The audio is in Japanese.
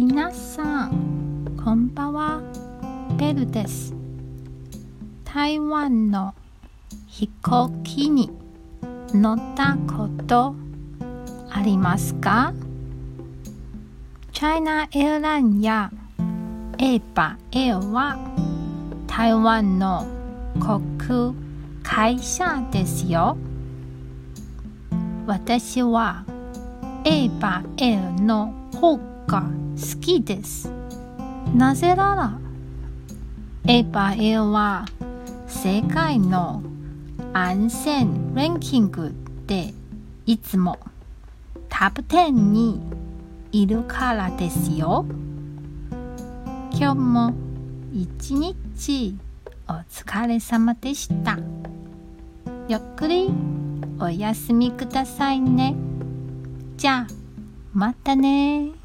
皆さんこんばんは。ベルです。台湾の飛行機に乗ったことありますか？チャイナエアラインやエーパーエアは台湾の航空会社ですよ。私はエーパーエアの方が好きです。なぜならエーパーエは世界の安全ランキングでいつもトップ10にいるからですよ。今日も一日お疲れ様でした。ゆっくりお休みくださいね。じゃあまたね